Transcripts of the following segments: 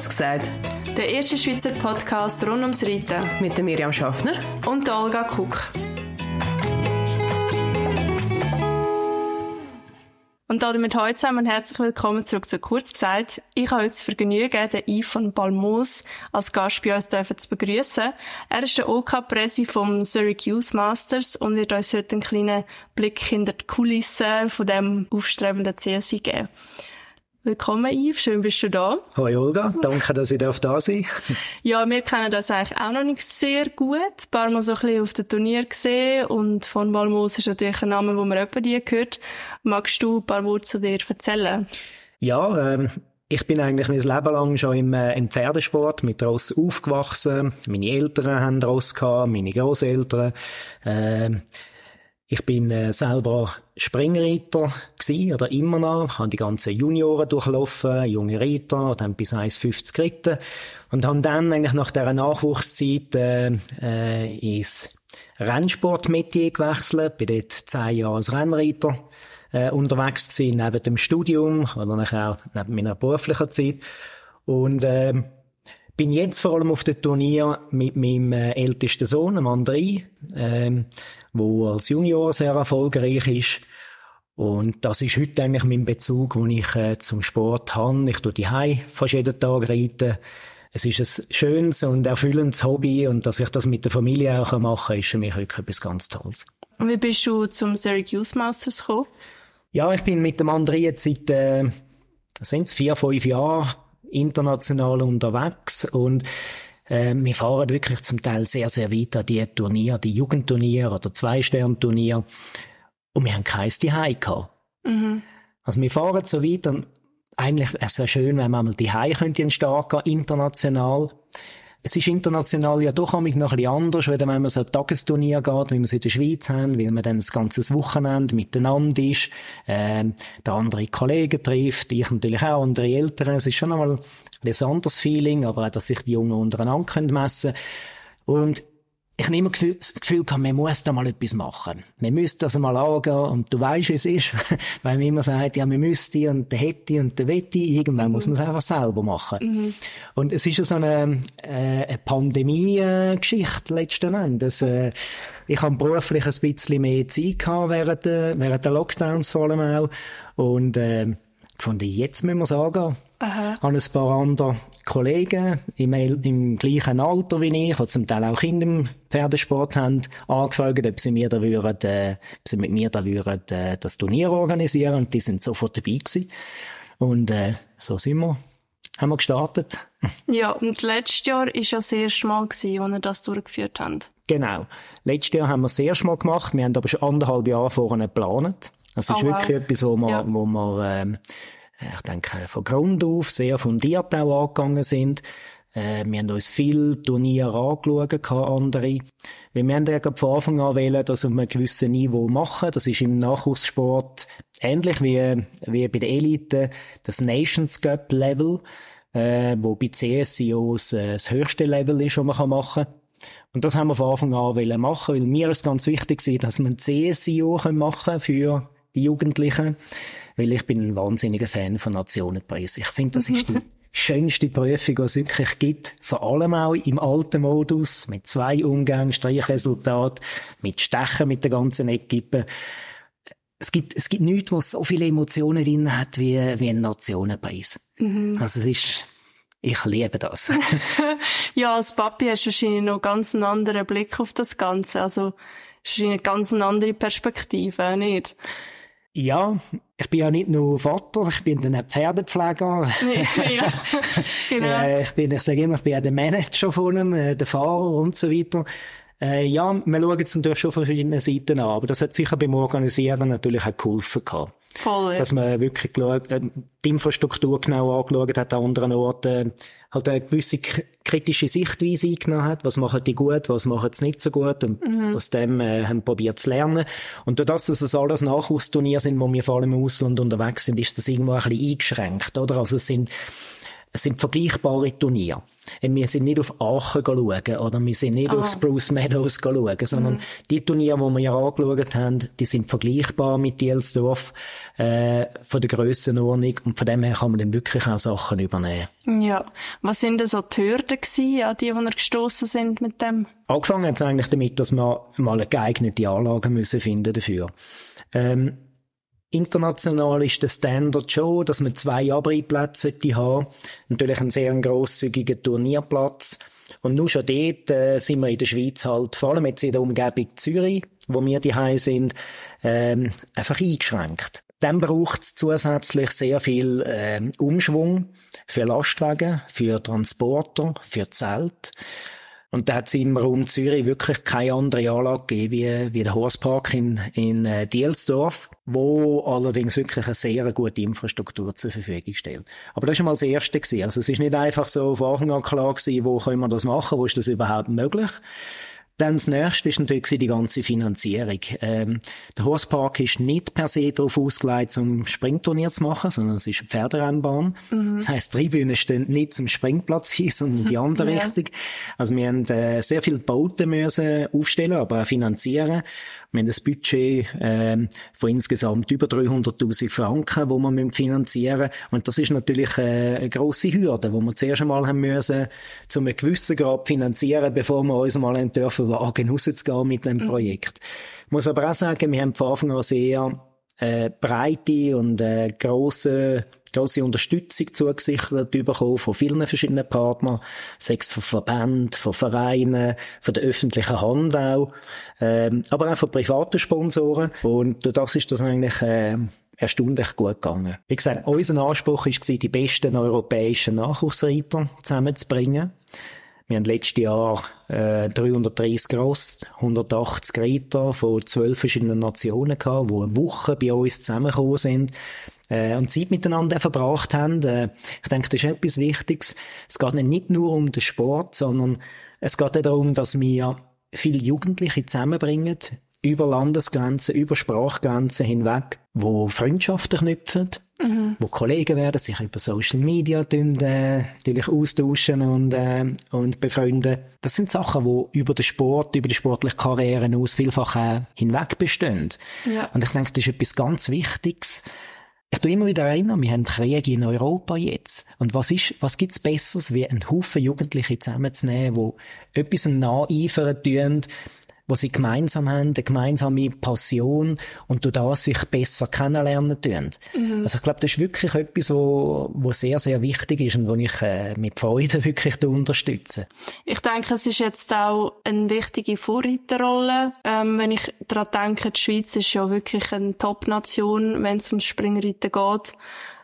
Kurz gesagt. Der erste Schweizer Podcast rund ums Reiten. Mit der Miriam Schaffner. Und der Olga Kuck. Und damit heute zusammen herzlich willkommen zurück zu Kurz gesagt. Ich habe heute das Vergnügen, den Yves von Balmos als Gast bei uns zu begrüßen. Er ist der OK-Presi vom Syracuse Masters und wird uns heute einen kleinen Blick hinter die Kulissen von dem aufstrebenden CSI geben. Willkommen, Yves. Schön, bist du da. Hoi, Olga. Danke, dass ich da sein Ja, wir kennen das eigentlich auch noch nicht sehr gut. Ein paar Mal so ein bisschen auf dem Turnier gesehen. Und von Balmos ist natürlich ein Name, den man etwa die gehört. Magst du ein paar Worte zu dir erzählen? Ja, ähm, ich bin eigentlich mein Leben lang schon im, äh, im Pferdesport mit Ross aufgewachsen. Meine Eltern haben Ross gehabt, meine Großeltern. Ähm, ich bin äh, selber Springreiter gsi oder immer noch, habe die ganzen Junioren durchlaufen, junge Reiter, dann bis 1,50 geritten. Und habe dann eigentlich nach dieser Nachwuchszeit äh, äh, ins Rennsportmetier gewechselt, bin dort zehn Jahre als Rennreiter äh, unterwegs gewesen, neben dem Studium oder auch neben meiner beruflichen Zeit. Und äh, bin jetzt vor allem auf dem Turnier mit meinem äh, ältesten Sohn, dem André, ähm, wo als Junior sehr erfolgreich ist. Und das ist heute eigentlich mein Bezug, den ich äh, zum Sport habe. Ich tue die fast jeden Tag reiten. Es ist ein schönes und erfüllendes Hobby und dass ich das mit der Familie auch machen kann, ist für mich wirklich etwas ganz Tolles. Und wie bist du zum Syracuse Masters gekommen? Ja, ich bin mit dem André jetzt seit, äh, sind es vier, fünf Jahren international unterwegs und äh, wir fahren wirklich zum Teil sehr, sehr weit an die Turniere, die Jugendturniere oder Zwei-Stern-Turniere. Und wir haben keins die gehabt. Mhm. Also wir fahren so weit und eigentlich wäre es ja schön, wenn man mal die könnte entstehen international. Es ist international ja doch noch ein bisschen anders, wenn man so ein Tagesturnier geht, wie wir es in der Schweiz haben, weil man dann das ganze Wochenende miteinander ist, äh, der andere Kollegen trifft, ich natürlich auch, andere Eltern. Es ist schon einmal ein anderes Feeling, aber auch, dass sich die Jungen untereinander messen können. Und ich habe immer das Gefühl gehabt, man muss da mal etwas machen. Man müsste das mal angehen und du weißt, wie es ist, weil man immer sagt, ja, man müsste und der hätte und der wette, irgendwann mhm. muss man es einfach selber machen. Mhm. Und es ist ja so eine, äh, eine Pandemie-Geschichte letzten Endes. Äh, ich habe beruflich ein bisschen mehr Zeit gehabt während, der, während der Lockdowns vor allem auch und äh, gefunden, jetzt müssen wir es angehen. Aha. Habe ein paar andere Kollegen im, im gleichen Alter wie ich, die zum Teil auch Kinder im Pferdesport haben, angefragt, ob sie mir da würden, äh, ob sie mit mir da würden, äh, das Turnier organisieren und die sind sofort dabei gewesen. Und äh, so sind wir haben wir gestartet. Ja, und letztes Jahr war ja das erste Mal, gewesen, als wir das durchgeführt haben. Genau. Letztes Jahr haben wir das erste Mal gemacht. Wir haben aber schon anderthalb Jahre vorher geplant. Das ist oh, wirklich wow. etwas, wo wir, ja. wo wir ähm, ich denke, von Grund auf sehr fundiert auch angegangen sind. Äh, wir haben uns viel Turniere angeschaut, andere. Wir haben ja von Anfang an wählen, das auf einem gewissen Niveau machen. Das ist im Nachwuchssport ähnlich wie, wie bei der Elite, das Nations Cup Level, äh, wo bei CSIOs äh, das höchste Level ist, was man machen kann. Und das haben wir von Anfang an machen, weil mir ist ganz wichtig dass wir ein CSIO machen können für die Jugendlichen weil ich bin ein wahnsinniger Fan von Nationenpreis. Ich finde, das ist die schönste Prüfung, die es wirklich gibt. Vor allem auch im alten Modus, mit zwei Umgängen, Streichresultat, mit Stechen mit der ganzen Equipe. Es gibt, es gibt nichts, was so viele Emotionen drin hat, wie, wie ein Nationenpreis. Mhm. Also es ist, ich liebe das. ja, als Papi hast du wahrscheinlich noch ganz einen anderen Blick auf das Ganze. Also, es ist eine ganz andere Perspektive, nicht? Ja, ich bin ja nicht nur Vater, ich bin dann auch Pferdepfleger. ja, genau. Äh, ich bin, ich sage immer, ich bin auch der Manager von ihm, äh, der Fahrer und so weiter. Äh, ja, wir schauen es natürlich schon von verschiedenen Seiten an, aber das hat sicher beim Organisieren natürlich auch geholfen gehabt. Voll, ja. Dass man wirklich die Infrastruktur genau angeschaut hat an anderen Orten, halt eine gewisse kritische Sichtweise eingenommen hat. Was machen die gut, was machen sie nicht so gut und mhm. aus dem äh, haben probiert zu lernen. Und dadurch, dass es alles Nachwuchsturniere sind, wo wir vor allem im Ausland unterwegs sind, ist das irgendwo ein bisschen eingeschränkt, oder? Also es sind es sind vergleichbare Turniere. Wir sind nicht auf Aachen schauen oder wir sind nicht ah. auf Spruce Meadows schauen, sondern mhm. die Turniere, die wir ja angeschaut haben, die sind vergleichbar mit Dielsdorf äh, von der Grössenordnung und von dem her kann man dann wirklich auch Sachen übernehmen. Ja, was sind denn so die Hürden gewesen, an die, die wir gestossen sind mit dem? Angefangen hat es eigentlich damit, dass wir mal eine geeignete Anlage müssen finden dafür. Ähm, International ist der Standard schon, dass man zwei Abreihplätze haben Natürlich einen sehr grosszügigen Turnierplatz. Und nur schon dort äh, sind wir in der Schweiz halt, vor allem jetzt in der Umgebung Zürich, wo wir die sind, ähm, einfach eingeschränkt. Dann braucht es zusätzlich sehr viel ähm, Umschwung für Lastwagen, für Transporter, für Zelt. Und da hat es im Raum Zürich wirklich keine andere Anlage gegeben wie, wie der Horstpark in, in äh, Dielsdorf, wo allerdings wirklich eine sehr gute Infrastruktur zur Verfügung stellt. Aber das war mal das Erste. Gewesen. Also es ist nicht einfach so von Anfang an klar gewesen, wo können wir das machen, wo ist das überhaupt möglich. Dann das nächste ist natürlich die ganze Finanzierung. Ähm, der Horsepark ist nicht per se darauf ausgelegt, zum Springturnier zu machen, sondern es ist eine Pferderennbahn. Mhm. Das heisst, die Tribünen stehen nicht zum Springplatz hin, sondern in die andere ja. Richtung. Also wir haben äh, sehr viele Bauten müssen aufstellen, aber auch finanzieren. Wir haben ein Budget ähm, von insgesamt über 300.000 Franken, wo wir finanzieren müssen. Und das ist natürlich äh, eine grosse Hürde, wo wir zuerst einmal haben müssen, zu einem gewissen Grad finanzieren, bevor wir uns mal dürfen wagen, rauszugehen mit dem mhm. Projekt. Ich muss aber auch sagen, wir haben von Anfang an sehr äh, breite und äh, grosse grosse Unterstützung zugesichert bekommen von vielen verschiedenen Partnern, sechs von Verbänden, von Vereinen, von der öffentlichen Hand auch, ähm, aber auch von privaten Sponsoren. Und durch das ist das eigentlich äh, erstaunlich gut gegangen. Wie gesagt, unser Anspruch war, die besten europäischen Nachwuchsreiter zusammenzubringen. Wir haben letztes Jahr äh, 330 Gross, 180 Reiter von zwölf verschiedenen Nationen gehabt, die eine Woche bei uns zusammengekommen sind äh, und Zeit miteinander verbracht haben. Äh, ich denke, das ist etwas Wichtiges. Es geht nicht nur um den Sport, sondern es geht auch darum, dass wir viele Jugendliche zusammenbringen, über Landesgrenzen, über Sprachgrenzen hinweg, wo Freundschaften knüpfen, mhm. wo Kollegen werden, sich über Social Media tun, äh, natürlich austauschen und, äh, und befreunden. Das sind Sachen, die über den Sport, über die sportliche Karriere aus vielfach äh, hinweg bestehen. Ja. Und ich denke, das ist etwas ganz Wichtiges. Ich tue immer wieder erinnern, wir haben Krieg in Europa jetzt. Und was ist, was gibt's Besseres, wie einen Haufen Jugendliche zusammenzunehmen, die etwas nacheifern tun, wo sie gemeinsam haben, eine gemeinsame Passion und durch das sich besser kennenlernen tun. Mhm. Also ich glaube, das ist wirklich etwas, wo, wo sehr, sehr wichtig ist und wo ich äh, mit Freude wirklich unterstütze. Ich denke, es ist jetzt auch eine wichtige Vorreiterrolle. Ähm, wenn ich daran denke, die Schweiz ist ja wirklich eine Top-Nation, wenn es ums Springreiten geht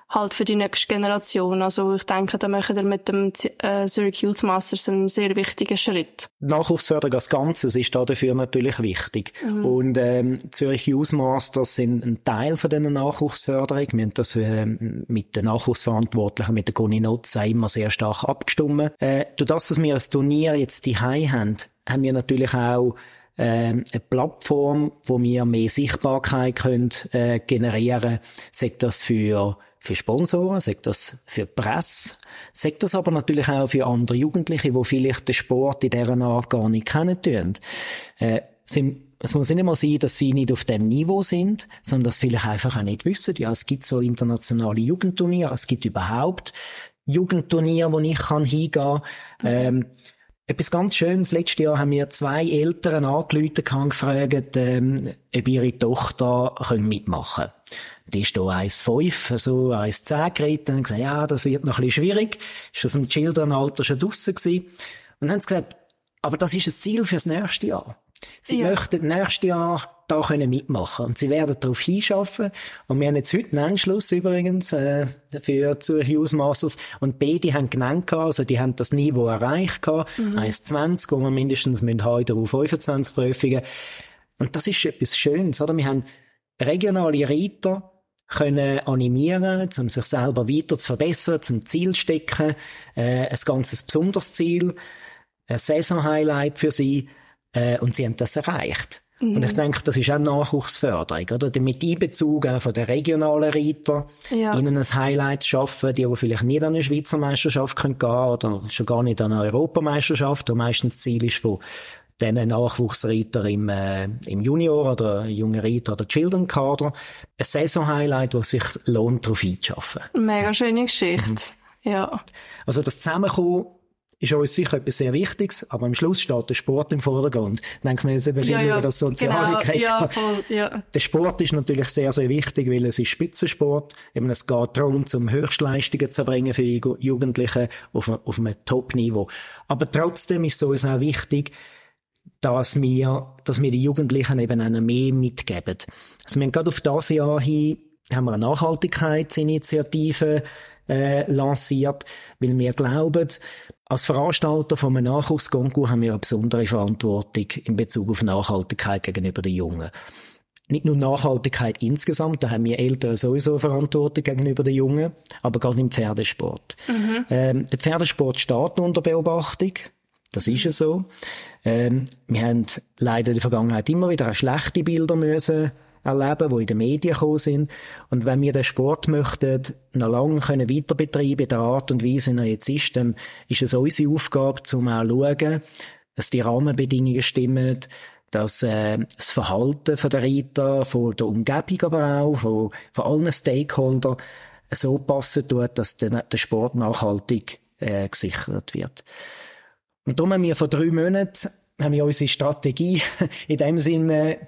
halt für die nächste Generation. Also ich denke, da machen wir mit dem äh, Zurich Youth Masters einen sehr wichtigen Schritt. Nachwuchsförderung als Ganzes ist da dafür natürlich wichtig. Mhm. Und ähm, Zurich Youth Masters sind ein Teil von dieser Nachwuchsförderung. Wir haben das äh, mit den Nachwuchsverantwortlichen, mit der Conny Nutz, immer sehr stark abgestimmt. Äh, durch das, dass wir ein Turnier jetzt die haben, haben wir natürlich auch ähm, eine Plattform, wo wir mehr Sichtbarkeit können, äh, generieren, sagt das für für Sponsoren, sagt das für Presse, sagt das aber natürlich auch für andere Jugendliche, die vielleicht den Sport in dieser Art gar nicht kennen äh, es muss nicht mal sein, dass sie nicht auf dem Niveau sind, sondern dass vielleicht einfach auch nicht wissen, ja, es gibt so internationale Jugendturniere, es gibt überhaupt Jugendturniere, wo ich kann hingehen kann. Ähm, etwas ganz Schönes. Letztes Jahr haben wir zwei Eltern angerufen und gefragt, ähm, ob ihre Tochter mitmachen können. Die ist hier 1,5, so 1,10 geritten und gesagt, ja, das wird noch ein bisschen schwierig. Ist aus dem Childrenalter schon draussen gewesen. Und dann haben sie gesagt, aber das ist ein Ziel fürs nächste Jahr. Sie ja. möchten nächstes Jahr da können mitmachen. Und sie werden darauf hinschaffen. Und wir haben jetzt heute einen Anschluss übrigens äh, für Zürich Masters. Und beide haben genannt also die haben das Niveau erreicht gehabt, mhm. 1,20, wo wir mindestens mit heute auf 25 Prüfungen und das ist etwas Schönes, oder? Wir haben regionale Reiter können animieren, um sich selber weiter zu verbessern, zum Ziel zu stecken, äh, ein ganzes besonderes Ziel, ein Saison-Highlight für sie, äh, und sie haben das erreicht. Mhm. Und ich denke, das ist auch Nachwuchsförderung, oder? Mit Einbezug auch von den regionalen Reiter, ja. ihnen ein Highlight zu schaffen, die aber vielleicht nicht an eine Schweizer Meisterschaft können gehen oder schon gar nicht an eine Europameisterschaft, wo meistens das Ziel ist von diesen Nachwuchsreiter im, äh, im Junior oder junge Reiter oder Children Kader. Ein Saison-Highlight, das sich lohnt, darauf einzuschaffen. Mega schöne Geschichte. Mhm. Ja. Also das Zusammenkommen ist uns sicher etwas sehr Wichtiges, aber am Schluss steht der Sport im Vordergrund. Denken wir jetzt eben ja, ja, über das Soziale genau, ja, voll, ja. Der Sport ist natürlich sehr, sehr wichtig, weil es ist Spitzensport. Eben, es geht darum, zum Höchstleistungen zu bringen für die Jugendlichen auf, auf einem Top-Niveau. Aber trotzdem ist es uns auch wichtig, dass wir, dass wir die Jugendlichen eben auch mehr mitgeben. Also wir haben gerade auf das Jahr hin haben wir eine Nachhaltigkeitsinitiative äh, lanciert, weil wir glauben, als Veranstalter von einem Nachwuchskonkur haben wir eine besondere Verantwortung in Bezug auf Nachhaltigkeit gegenüber den Jungen. Nicht nur Nachhaltigkeit insgesamt, da haben wir Eltern sowieso eine Verantwortung gegenüber den Jungen, aber gerade im Pferdesport. Mhm. Ähm, der Pferdesport steht unter Beobachtung. Das ist ja so. Ähm, wir haben leider in der Vergangenheit immer wieder schlechte Bilder müssen erleben, die in den Medien gekommen sind. Und wenn wir den Sport möchten, noch lange können weiter betreiben, in der Art und Weise, wie er jetzt ist, dann ist es unsere Aufgabe, zum auch schauen, dass die Rahmenbedingungen stimmen, dass äh, das Verhalten der Reiter, von der Umgebung aber auch, von, von allen Stakeholdern so passen tut, dass der, der Sport nachhaltig äh, gesichert wird. Und darum haben wir vor drei Monaten haben wir unsere Strategie in dem Sinne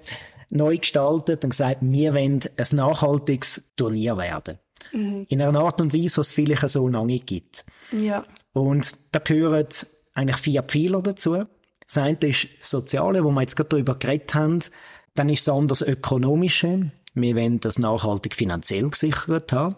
neu gestaltet und gesagt, wir wollen ein nachhaltiges Turnier werden. Mhm. In einer Art und Weise, was es vielleicht so nicht gibt. Ja. Und da gehören eigentlich vier Pfeiler dazu. Das eine ist das Soziale, wo wir jetzt gerade darüber geredet haben. Dann ist das andere das Ökonomische. Wir wollen das nachhaltig finanziell gesichert haben.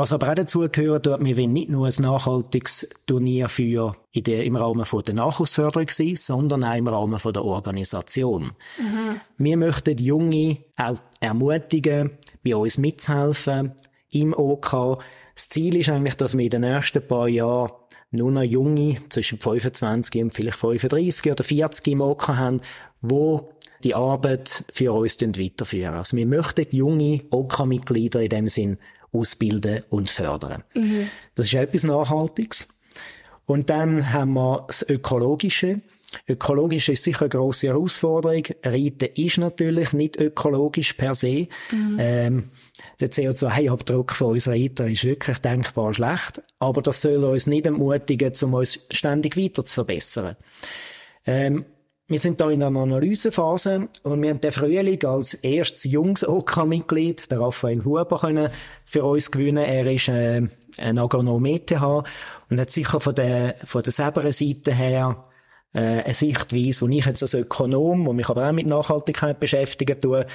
Was aber auch dazu gehört, dort, wir wollen nicht nur ein nachhaltiges Turnier für in der, im Rahmen von der Nachwuchsförderung sein, sondern auch im Rahmen von der Organisation. Mhm. Wir möchten Junge auch ermutigen, bei uns mitzuhelfen im OK. Das Ziel ist eigentlich, dass wir in den nächsten paar Jahren nur noch Junge zwischen 25 und vielleicht 35 oder 40 im OK haben, wo die Arbeit für uns weiterführen. Also wir möchten junge OK-Mitglieder in dem Sinn ausbilden und fördern. Mhm. Das ist etwas Nachhaltiges. Und dann haben wir das Ökologische. Ökologisch ist sicher eine grosse Herausforderung. Reiten ist natürlich nicht ökologisch per se. Mhm. Ähm, der CO2-Abdruck von uns Reiter ist wirklich denkbar schlecht. Aber das soll uns nicht ermutigen, um uns ständig weiter zu verbessern. Ähm, wir sind da in einer Analysephase und wir haben den Frühling als erstes jungs OK-Mitglied, der Raphael Huber, können für uns gewinnen. Er ist äh, ein Agronom ETH und hat sicher von der, von der selber Seite her äh, eine Sichtweise, wo ich jetzt als Ökonom, wo mich aber auch mit Nachhaltigkeit beschäftigen tue,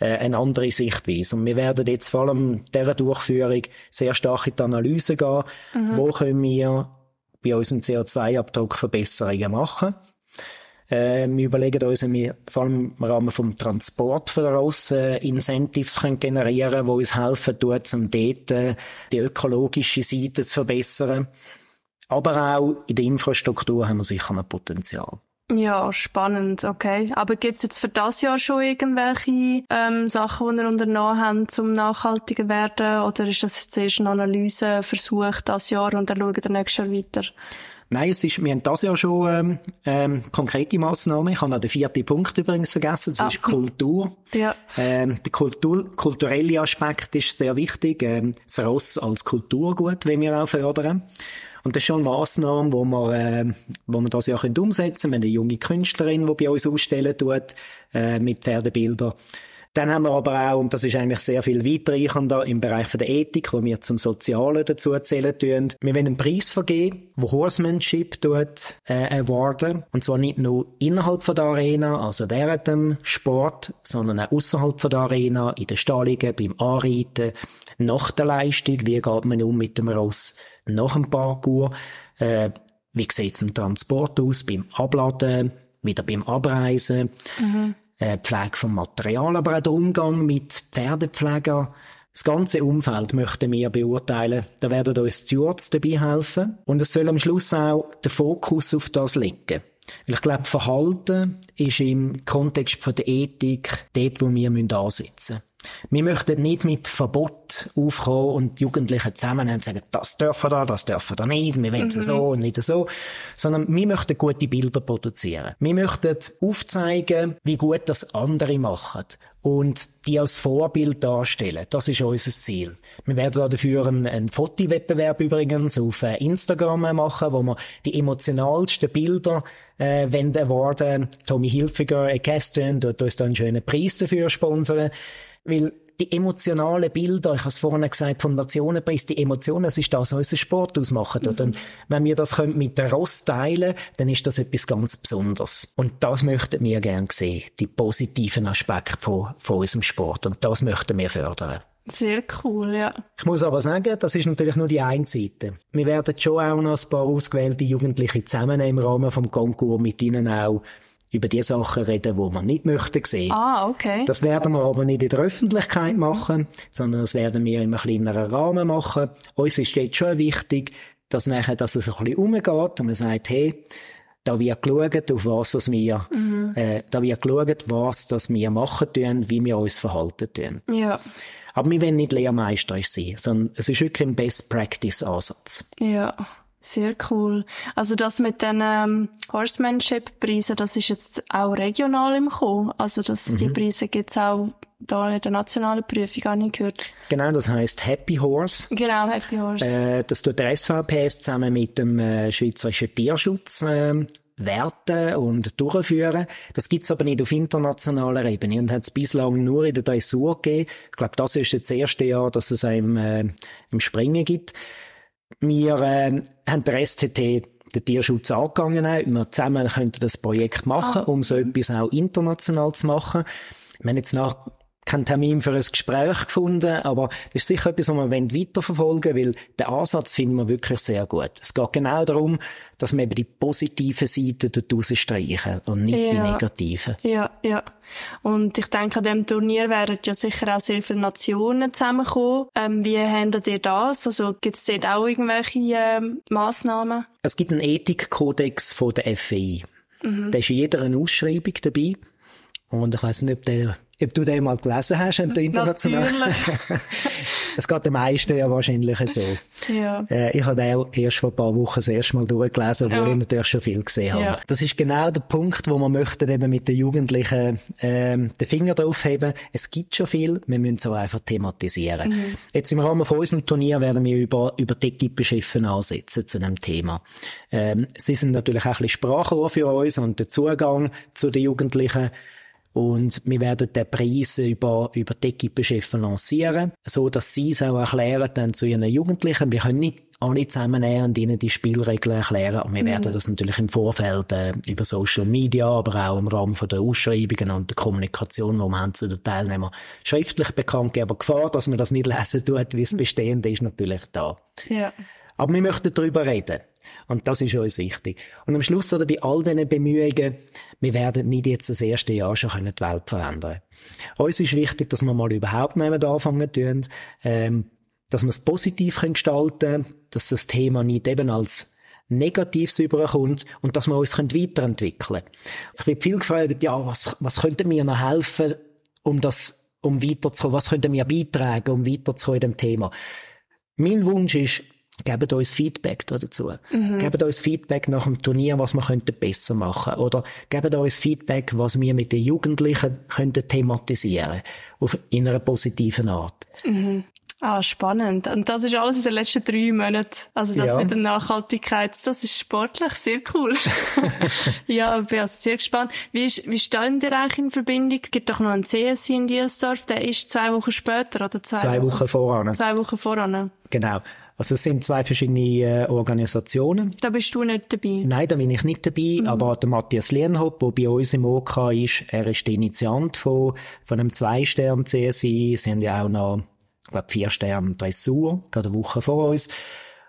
äh, eine andere Sichtweise. Und wir werden jetzt vor allem dieser Durchführung sehr stark in die Analyse gehen. Mhm. Wo können wir bei unserem CO2-Abdruck Verbesserungen machen? Äh, wir überlegen uns, wie wir vor allem im Rahmen vom Transport von daraus äh, Incentives können generieren, die uns helfen tut, um dort äh, die ökologische Seite zu verbessern. Aber auch in der Infrastruktur haben wir sicher ein Potenzial. Ja, spannend, okay. Aber gibt's jetzt für das Jahr schon irgendwelche ähm, Sachen, die ihr unternommen habt, zum nachhaltiger werden? Oder ist das jetzt erst ein Analyseversuch das Jahr und dann schauen wir nächstes Jahr weiter? Nein, es ist, wir haben das ja schon ähm, ähm, konkrete Massnahmen. Ich habe noch den vierten Punkt übrigens vergessen. Das ah. ist Kultur. Ja. Ähm, der Kultur, kulturelle Aspekt ist sehr wichtig. Ähm, das Ross als Kulturgut, wenn wir auch fördern. Und das ist schon eine Massnahme, wo wir, äh, wo wir das ja umsetzen können. Wir haben eine junge Künstlerin, die bei uns ausstellen tut, äh, mit Pferdebildern. Dann haben wir aber auch, und das ist eigentlich sehr viel weitreichender, im Bereich der Ethik, wo wir zum Sozialen dazu erzählen tun. Wir wollen einen Preis vergeben, wo Horsemanship tut, äh, awarden. Und zwar nicht nur innerhalb von der Arena, also während dem Sport, sondern auch außerhalb von der Arena, in den Stallungen, beim Anreiten, nach der Leistung, wie geht man um mit dem Ross nach dem Parkour, äh, wie sieht es im Transport aus, beim Abladen, wieder beim Abreisen. Mhm äh, Pflege vom Material, aber auch der Umgang mit Pferdepflegern. Das ganze Umfeld möchten wir beurteilen. Da werden uns Stewards dabei helfen. Und es soll am Schluss auch der Fokus auf das legen. Weil ich glaube, Verhalten ist im Kontext von der Ethik dort, wo wir ansetzen müssen. Wir möchten nicht mit Verbot aufkommen und die Jugendlichen zusammen und sagen, das dürfen da, das dürfen da nicht, wir wollen es mhm. so und nicht so. Sondern wir möchten gute Bilder produzieren. Wir möchten aufzeigen, wie gut das andere machen und die als Vorbild darstellen. Das ist unser Ziel. Wir werden dafür einen, einen Fotowettbewerb übrigens auf äh, Instagram machen, wo wir die emotionalsten Bilder äh, wenn award Tommy Hilfiger, äh, Kästen, dort uns dann einen schönen Preis dafür sponsern. Weil die emotionalen Bilder, ich habe es vorhin gesagt, vom Nationenpreis, die Emotionen, das ist das, was unser Sport ausmacht. Mhm. Und wenn wir das mit der Ross teilen, dann ist das etwas ganz Besonderes. Und das möchten wir gerne sehen, die positiven Aspekte von, von unserem Sport. Und das möchten wir fördern. Sehr cool, ja. Ich muss aber sagen, das ist natürlich nur die eine Seite. Wir werden schon auch noch ein paar ausgewählte Jugendliche zusammennehmen im Rahmen vom Konkurs mit ihnen auch über die Sachen reden, die man nicht möchte sehen. Ah, okay. Das werden wir aber nicht in der Öffentlichkeit machen, sondern das werden wir in einem kleineren Rahmen machen. Uns ist jetzt schon wichtig, dass nachher, dass es ein bisschen umgeht und man sagt, hey, da wird geschaut, auf was das wir, mhm. äh, da wird geschaut, was das wir machen tun, wie wir uns verhalten tun. Ja. Aber wir wollen nicht Lehrmeister sein, sondern es ist wirklich ein Best-Practice-Ansatz. Ja. Sehr cool. Also das mit den ähm, Horsemanship-Preisen, das ist jetzt auch regional im Kommen. Also das, mhm. die Preise gibt's auch da in der nationalen Prüfung, gar nicht gehört. Genau, das heißt Happy Horse. Genau, Happy Horse. Äh, das tut der SVPS zusammen mit dem äh, Schweizerischen Tierschutz äh, werten und durchführen. Das gibt's aber nicht auf internationaler Ebene und hat es bislang nur in der Dressur gegeben. Ich glaube, das ist jetzt das erste Jahr, dass es einem äh, im Springen gibt. Wir äh, haben den STT den Tierschutz angegangen. Wir zusammen könnten das Projekt machen, ah. um so etwas auch international zu machen. Wir haben jetzt nach keinen Termin für ein Gespräch gefunden, aber das ist sicher etwas, was wir weiterverfolgen wollen, weil den Ansatz finden wir wirklich sehr gut. Es geht genau darum, dass wir eben die positiven Seiten dort rausstreichen und nicht ja. die negativen. Ja, ja. Und ich denke, an diesem Turnier werden ja sicher auch sehr viele Nationen zusammenkommen. Ähm, wie handelt ihr das? Also gibt es dort auch irgendwelche ähm, Massnahmen? Es gibt einen Ethikkodex von der FEI. Mhm. Da ist in jeder Ausschreibung dabei. Und ich weiß nicht, ob der ob du den mal gelesen hast, der international. Es geht den meisten ja wahrscheinlich so. Ja. Äh, ich habe den auch erst vor ein paar Wochen das erste Mal durchgelesen, obwohl ja. ich natürlich schon viel gesehen habe. Ja. Das ist genau der Punkt, wo man möchte eben mit den Jugendlichen ähm, den Finger drauf heben. Es gibt schon viel, wir müssen es auch einfach thematisieren. Mhm. Jetzt im Rahmen von unserem Turnier werden wir über, über die Equipe-Chefen ansetzen zu dem Thema. Ähm, sie sind natürlich auch ein bisschen Sprachrohr für uns und der Zugang zu den Jugendlichen und wir werden den Preis über, über die Equipe-Chefs lancieren, so dass sie es auch erklären dann zu ihren Jugendlichen. Wir können nicht alle zusammennehmen und ihnen die Spielregeln erklären. Und wir mhm. werden das natürlich im Vorfeld äh, über Social Media, aber auch im Rahmen von der Ausschreibungen und der Kommunikation, die wir haben zu den Teilnehmern, schriftlich bekannt geben. Aber Gefahr, dass man das nicht lesen tut, wie es bestehend ist, natürlich da. Ja. Aber wir möchten darüber reden. Und das ist uns wichtig. Und am Schluss, oder bei all diesen Bemühungen, wir werden nicht jetzt das erste Jahr schon die Welt verändern Uns ist wichtig, dass wir mal überhaupt nicht anfangen tun, ähm, dass wir es positiv gestalten können, dass das Thema nicht eben als Negatives überkommt und dass wir uns weiterentwickeln können. Ich werde viel gefragt, ja, was, was könnte mir noch helfen, um das, um weiterzukommen? Was könnte mir beitragen, um weiterzukommen in dem Thema? Mein Wunsch ist, Gebt uns Feedback dazu. Mhm. Gebt uns Feedback nach dem Turnier, was wir könnten besser machen. Oder gebt uns Feedback, was wir mit den Jugendlichen könnten thematisieren. Auf, in einer positiven Art. Mhm. Ah, spannend. Und das ist alles in den letzten drei Monaten. Also das ja. mit der Nachhaltigkeit, das ist sportlich sehr cool. ja, ich bin also sehr gespannt. Wie, ist, wie stehen ihr eigentlich in Verbindung? Es gibt doch noch einen CSI in Dielsdorf, der ist zwei Wochen später oder zwei, zwei Wochen, Wochen voran. Zwei Wochen voran. Genau. Also es sind zwei verschiedene äh, Organisationen. Da bist du nicht dabei? Nein, da bin ich nicht dabei, mhm. aber der Matthias Lienhoff, der bei uns im OK ist, er ist der Initiant von, von einem Zwei-Stern-CSI. Sie haben ja auch noch, ich glaube, vier Sterne Dressur, gerade eine Woche vor uns.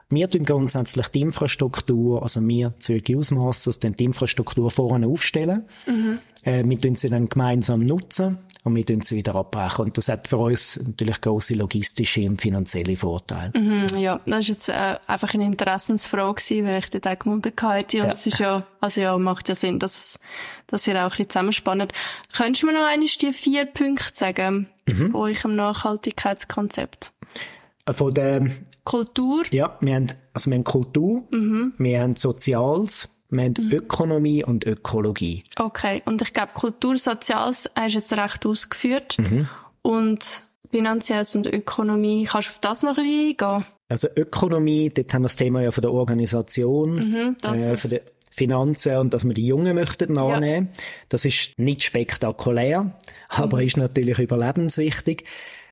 Wir tun grundsätzlich die Infrastruktur, also wir, Zürich Youth Masters, die Infrastruktur vorne aufstellen. Mhm. Äh, wir tun sie dann gemeinsam nutzen und wir tun sie wieder abbrechen. Und das hat für uns natürlich grosse logistische und finanzielle Vorteile. Mhm, ja, das ist jetzt äh, einfach eine Interessensfrage gewesen, weil ich dort auch gefunden hatte. Und es ist ja, also ja, macht ja Sinn, dass, dass ihr auch ein bisschen zusammenspannt. Könntest du mir noch einmal die vier Punkte sagen, mhm. euch im Nachhaltigkeitskonzept? Von der Kultur? Ja, wir haben, also wir haben Kultur, mhm. wir haben Soziales, wir haben mhm. Ökonomie und Ökologie. Okay, und ich glaube, Kultur, Soziales hast du jetzt recht ausgeführt. Mhm. Und Finanzielles und Ökonomie, kannst du auf das noch ein bisschen eingehen? Also Ökonomie, dort haben wir das Thema ja von der Organisation, mhm, das äh, von der Finanzen und dass wir die Jungen möchten nachnehmen. Ja. Das ist nicht spektakulär, aber mhm. ist natürlich überlebenswichtig.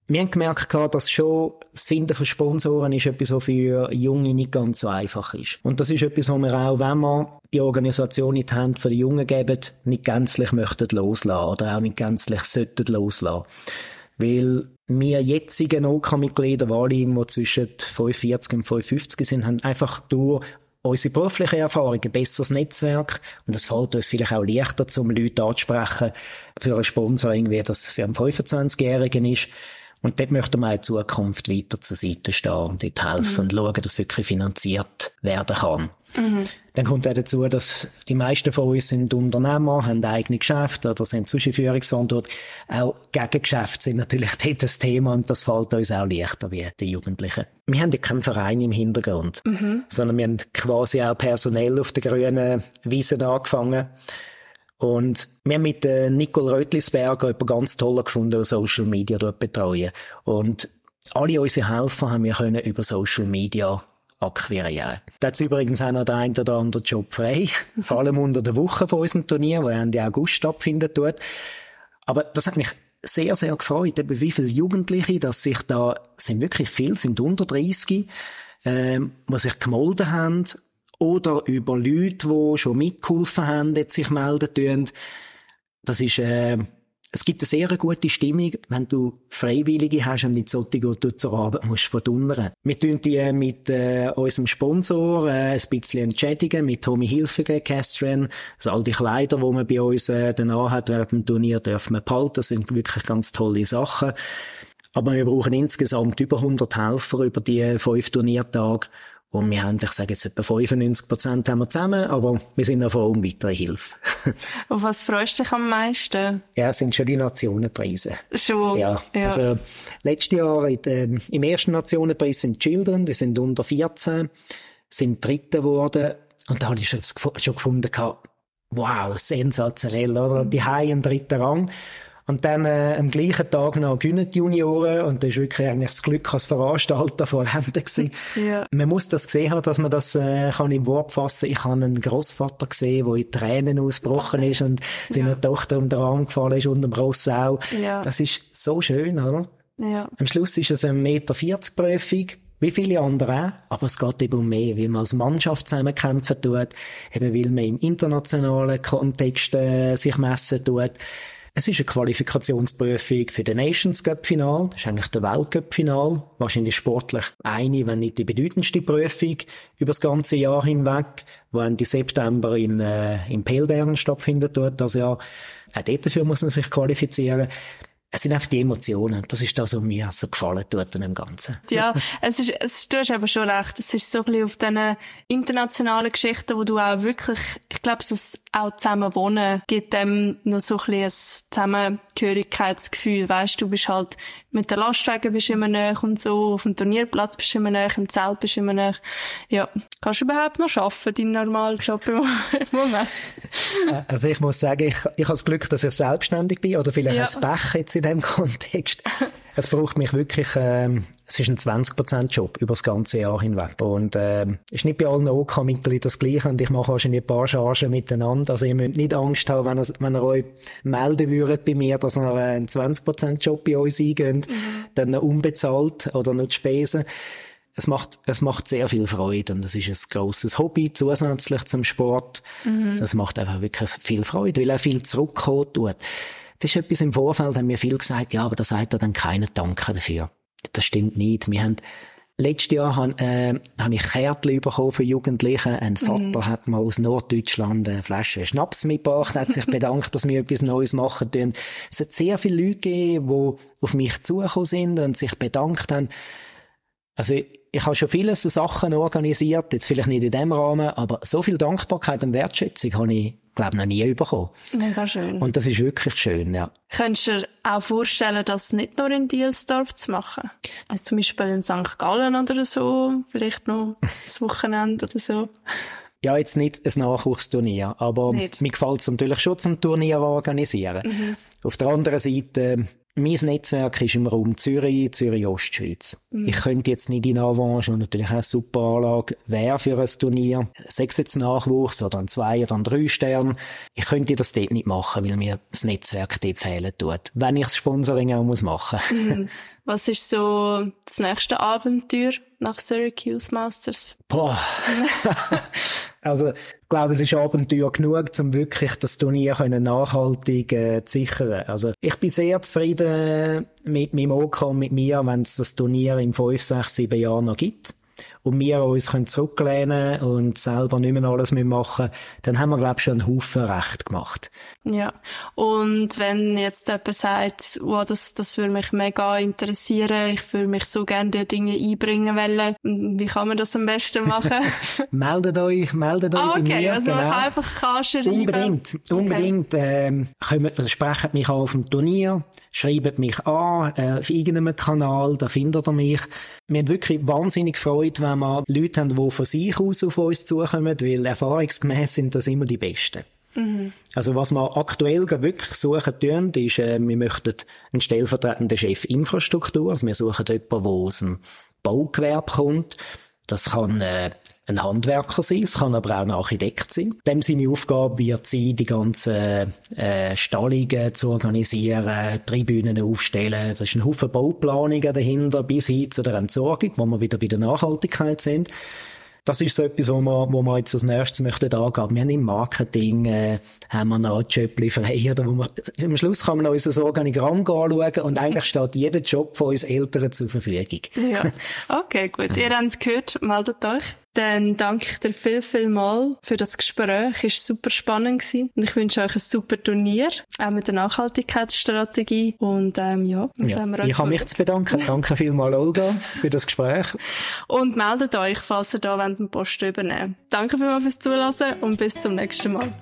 Wir haben gemerkt, dass schon das Finden von Sponsoren ist etwas, was für Junge nicht ganz so einfach ist. Und das ist etwas, was wir auch, wenn wir die Organisation in die Hand von den Jungen geben, nicht gänzlich möchten loslassen oder auch nicht gänzlich sollten loslassen. Weil wir jetzigen OK-Mitglieder, OK alle, die zwischen 45 und 55 sind, haben einfach durch unsere berufliche Erfahrung, ein besseres Netzwerk und es fällt uns vielleicht auch leichter, um Leute anzusprechen für ein Sponsoring, wie das für einen 25-Jährigen ist. Und dort möchten wir in Zukunft weiter zur Seite stehen und dort helfen mhm. und schauen, dass wirklich finanziert werden kann. Mhm. Dann kommt auch dazu, dass die meisten von uns sind Unternehmer, haben eigene Geschäfte oder sind Zwischenführungsverantwortung. Auch Gegengeschäfte sind natürlich dort das Thema und das fällt uns auch leichter wie die Jugendlichen. Wir haben ja keinen Verein im Hintergrund, mhm. sondern wir haben quasi auch personell auf der grünen Wiese angefangen und wir haben mit äh, Nicole Rötlisberger jemanden ganz toll gefunden, der Social Media dort betreuen. Und alle unsere Helfer haben wir können über Social Media akquirieren. Da hat übrigens auch noch der ein oder andere Job frei. Vor allem unter der Woche von unserem Turnier, wo Ende August stattfinden tut. Aber das hat mich sehr, sehr gefreut, eben wie viele Jugendliche, dass sich da, sind wirklich viele, sind unter 30, ähm, die sich gemolden haben oder über Leute, die schon mitgeholfen haben, jetzt sich melden tun. Das ist, äh, es gibt eine sehr gute Stimmung, wenn du Freiwillige hast und nicht solche, die du zur Arbeit musst verdonnern. Wir tun die äh, mit äh, unserem Sponsor äh, ein bisschen entschädigen, mit Tommy Hilfiger, Castren. Also all die Kleider, die man bei uns äh, dann anhat während dem Turnier, dürfen wir behalten. Das sind wirklich ganz tolle Sachen. Aber wir brauchen insgesamt über 100 Helfer über die fünf Turniertage. Und wir haben, ich sage jetzt etwa 95 Prozent haben wir zusammen, aber wir sind noch froh um weitere Hilfe. Auf was freust du dich am meisten? Ja, es sind schon die Nationenpreise. Schon? Ja. ja. Also, letztes Jahr in, äh, im ersten Nationenpreis sind Children, die sind unter 14, sind Dritte geworden. Und da habe ich schon, schon gefunden, wow, sensationell, oder? Die haben einen dritten Rang. Und dann äh, am gleichen Tag noch gewinnen die Junioren und das ist wirklich eigentlich das Glück als Veranstalter vor Händen gewesen. Ja. Man muss das gesehen haben, dass man das äh, kann im Wort fassen. Ich habe einen Großvater gesehen, der in Tränen ausgebrochen ist und seine ja. Tochter um den Arm gefallen ist unter dem Rossau. Ja. Das ist so schön, oder? Ja. Am Schluss ist es eine Meter 40 Prüfung wie viele andere auch, aber es geht eben um mehr, weil man als Mannschaft zusammenkämpfen tut, eben weil man im internationalen Kontext äh, sich messen tut. Es ist eine Qualifikationsprüfung für den Nations Cup Final. Das ist eigentlich der Weltcup Final. Wahrscheinlich sportlich eine, wenn nicht die bedeutendste Prüfung über das ganze Jahr hinweg, wo Ende September in, äh, in Pelbern stattfindet dort. Also ja, auch dafür muss man sich qualifizieren es sind einfach die Emotionen. Das ist das, was mir so gefallen tut an dem Ganzen. Ja, es ist, es, du hast aber schon recht. Es ist so ein bisschen auf diesen internationalen Geschichten, wo du auch wirklich, ich glaube, so auch zusammen wohnen gibt dem noch so ein bisschen ein Zusammengehörigkeitsgefühl. Weißt du, bist halt mit den Lastwagen bist du immer näher und so, auf dem Turnierplatz bist du immer näher, im Zelt bist du immer näher. Ja. Kannst du überhaupt noch arbeiten, deinen normalen Job im Moment? Äh, also ich muss sagen, ich, ich habe das Glück, dass ich selbstständig bin, oder vielleicht ja. ein Pech jetzt in dem Kontext. Es braucht mich wirklich, ähm, es ist ein 20%-Job über das ganze Jahr hinweg. Und ähm, ist nicht bei allen OK-Mitgliedern das Gleiche und ich mache wahrscheinlich ein paar Chargen miteinander. Also ihr müsst nicht Angst haben, wenn ihr, wenn ihr euch melden würdet bei mir, dass ihr einen 20%-Job bei uns eingeht, mhm. dann noch unbezahlt oder die Spesen. Es macht, es macht sehr viel Freude und es ist ein grosses Hobby zusätzlich zum Sport. Mhm. Das macht einfach wirklich viel Freude, weil er viel zurückkommen tut. Das ist etwas im Vorfeld, haben mir viel gesagt, ja, aber da sagt er dann keinen Danke dafür. Das stimmt nicht. Wir haben Letztes Jahr habe äh, hab ich Kärtchen bekommen für Jugendliche. Ein Vater mhm. hat mir aus Norddeutschland eine Flasche Schnaps mitgebracht, hat sich bedankt, dass wir etwas Neues machen dürfen. Es hat sehr viele Leute gegeben, die auf mich zugekommen sind und sich bedankt haben. Also ich habe schon viele so Sachen organisiert, jetzt vielleicht nicht in dem Rahmen, aber so viel Dankbarkeit und Wertschätzung habe ich, glaube noch nie bekommen. Mega schön. Und das ist wirklich schön, ja. Könntest du dir auch vorstellen, das nicht nur in Dielsdorf zu machen? Also zum Beispiel in St. Gallen oder so, vielleicht noch das Wochenende oder so? Ja, jetzt nicht ein Nachwuchsturnier, aber nicht. mir gefällt es natürlich schon zum Turnier organisieren. Mhm. Auf der anderen Seite, mein Netzwerk ist im Raum Zürich, Zürich-Ostschweiz. Mhm. Ich könnte jetzt nicht in Avange und natürlich auch eine super Anlage wäre für ein Turnier, sechs jetzt Nachwuchs oder ein zwei oder ein drei Stern. Ich könnte das dort nicht machen, weil mir das Netzwerk dort fehlen tut. Wenn ich das Sponsoring auch muss machen. Mhm. Was ist so das nächste Abenteuer nach Syracuse Masters? Boah. Also, glaube, es ist Abenteuer genug, um wirklich das Turnier nachhaltig äh, zu sichern. Also, ich bin sehr zufrieden mit meinem OK und mit mir, wenn es das Turnier in fünf, sechs, sieben Jahren noch gibt und wir uns können zurücklehnen und selber nicht mehr alles machen dann haben wir, glaube ich, schon einen Haufen Recht gemacht. Ja. Und wenn jetzt jemand sagt, wow, das, das würde mich mega interessieren, ich würde mich so gerne die Dinge einbringen wollen, wie kann man das am besten machen? meldet euch, meldet euch ah, okay. bei mir. also genau. einfach kannst Unbedingt, unbedingt. Okay. Ähm, kommt, also sprecht mich an auf dem Turnier, schreibt mich an, äh, auf irgendeinem Kanal, da findet ihr mich. Wir haben wirklich wahnsinnig Freude, wenn wir Leute haben, die von sich aus auf uns zukommen, weil erfahrungsgemäß sind das immer die Besten. Mhm. Also was wir aktuell wirklich suchen tun, ist, äh, wir möchten einen stellvertretenden Chef Infrastruktur, also wir suchen jemanden, der aus dem Baugewerbe kommt. Das kann äh, ein Handwerker sein, es kann aber auch ein Architekt sein. Dem seine Aufgabe wird sein, die ganzen äh, Stallungen zu organisieren, Tribünen aufstellen. Da ist ein Haufen Bauplanungen dahinter, bis hin zu der Entsorgung, wo wir wieder bei der Nachhaltigkeit sind. Das ist so etwas, wo wir, wo wir jetzt als nächstes möchten angehen. Wir haben im Marketing, äh, haben wir noch Jobli frei, oder wo wir, am Schluss kann man unser Organigramm anschauen und eigentlich steht jeder Job von uns Eltern zur Verfügung. Ja. Okay, gut. Ihr habt es gehört. Meldet euch. Dann danke ich dir viel, viel mal für das Gespräch. Es war super spannend gewesen. Und ich wünsche euch ein super Turnier, auch mit der Nachhaltigkeitsstrategie. Und, ähm, ja, ja. wir Ich habe mich zu bedanken. danke vielmals, Olga, für das Gespräch. Und meldet euch, falls ihr da einen Post übernehmen Danke vielmals fürs Zuhören und bis zum nächsten Mal.